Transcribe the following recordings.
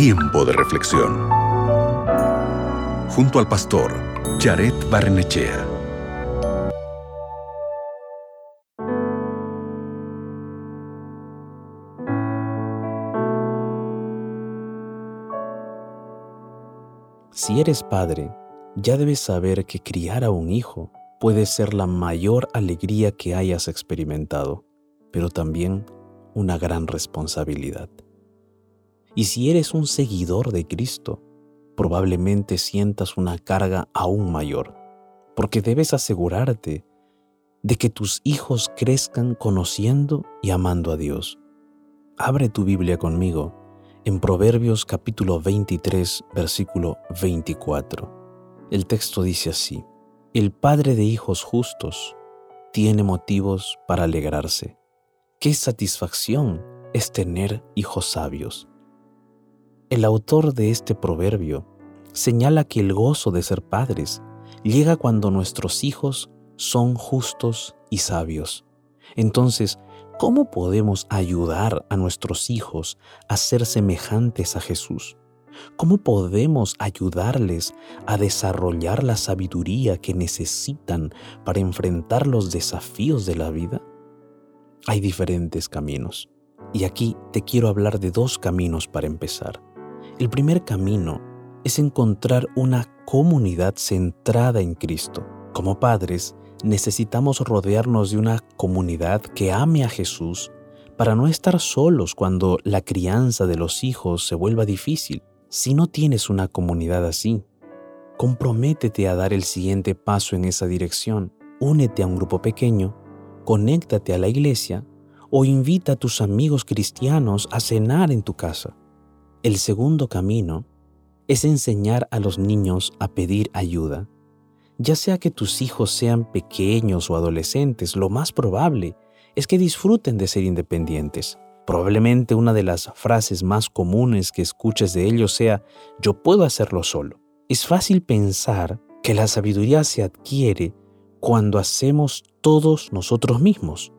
Tiempo de reflexión. Junto al pastor Jared Barnechea. Si eres padre, ya debes saber que criar a un hijo puede ser la mayor alegría que hayas experimentado, pero también una gran responsabilidad. Y si eres un seguidor de Cristo, probablemente sientas una carga aún mayor, porque debes asegurarte de que tus hijos crezcan conociendo y amando a Dios. Abre tu Biblia conmigo en Proverbios capítulo 23, versículo 24. El texto dice así, El Padre de hijos justos tiene motivos para alegrarse. Qué satisfacción es tener hijos sabios. El autor de este proverbio señala que el gozo de ser padres llega cuando nuestros hijos son justos y sabios. Entonces, ¿cómo podemos ayudar a nuestros hijos a ser semejantes a Jesús? ¿Cómo podemos ayudarles a desarrollar la sabiduría que necesitan para enfrentar los desafíos de la vida? Hay diferentes caminos. Y aquí te quiero hablar de dos caminos para empezar. El primer camino es encontrar una comunidad centrada en Cristo. Como padres, necesitamos rodearnos de una comunidad que ame a Jesús para no estar solos cuando la crianza de los hijos se vuelva difícil. Si no tienes una comunidad así, comprométete a dar el siguiente paso en esa dirección. Únete a un grupo pequeño, conéctate a la iglesia o invita a tus amigos cristianos a cenar en tu casa. El segundo camino es enseñar a los niños a pedir ayuda. Ya sea que tus hijos sean pequeños o adolescentes, lo más probable es que disfruten de ser independientes. Probablemente una de las frases más comunes que escuches de ellos sea, yo puedo hacerlo solo. Es fácil pensar que la sabiduría se adquiere cuando hacemos todos nosotros mismos.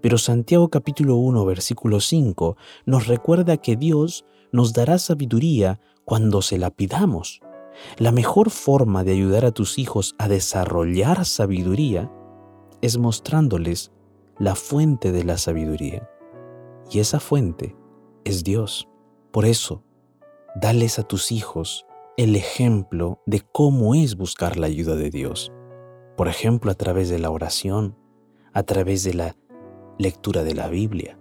Pero Santiago capítulo 1 versículo 5 nos recuerda que Dios nos dará sabiduría cuando se la pidamos. La mejor forma de ayudar a tus hijos a desarrollar sabiduría es mostrándoles la fuente de la sabiduría. Y esa fuente es Dios. Por eso, dales a tus hijos el ejemplo de cómo es buscar la ayuda de Dios. Por ejemplo, a través de la oración, a través de la lectura de la Biblia.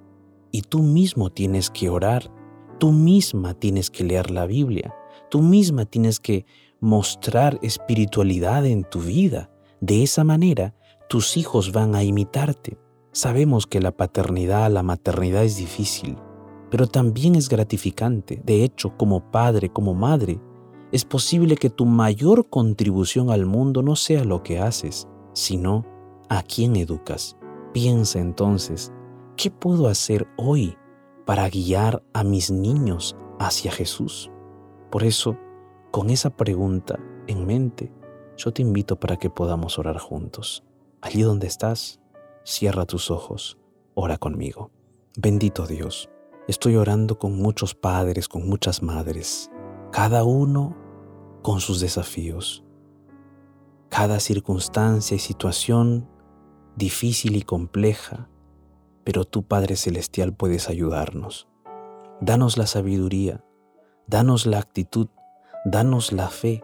Y tú mismo tienes que orar Tú misma tienes que leer la Biblia. Tú misma tienes que mostrar espiritualidad en tu vida. De esa manera, tus hijos van a imitarte. Sabemos que la paternidad, la maternidad es difícil, pero también es gratificante. De hecho, como padre, como madre, es posible que tu mayor contribución al mundo no sea lo que haces, sino a quién educas. Piensa entonces, ¿qué puedo hacer hoy para guiar a mis niños hacia Jesús? Por eso, con esa pregunta en mente, yo te invito para que podamos orar juntos. Allí donde estás, cierra tus ojos, ora conmigo. Bendito Dios, estoy orando con muchos padres, con muchas madres, cada uno con sus desafíos. Cada circunstancia y situación difícil y compleja pero tú Padre Celestial puedes ayudarnos. Danos la sabiduría, danos la actitud, danos la fe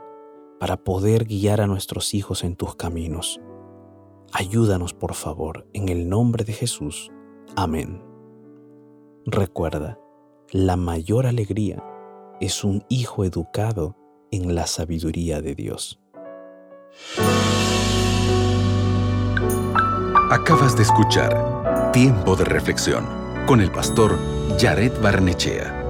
para poder guiar a nuestros hijos en tus caminos. Ayúdanos por favor, en el nombre de Jesús. Amén. Recuerda, la mayor alegría es un hijo educado en la sabiduría de Dios. Acabas de escuchar Tiempo de reflexión con el pastor Jared Barnechea.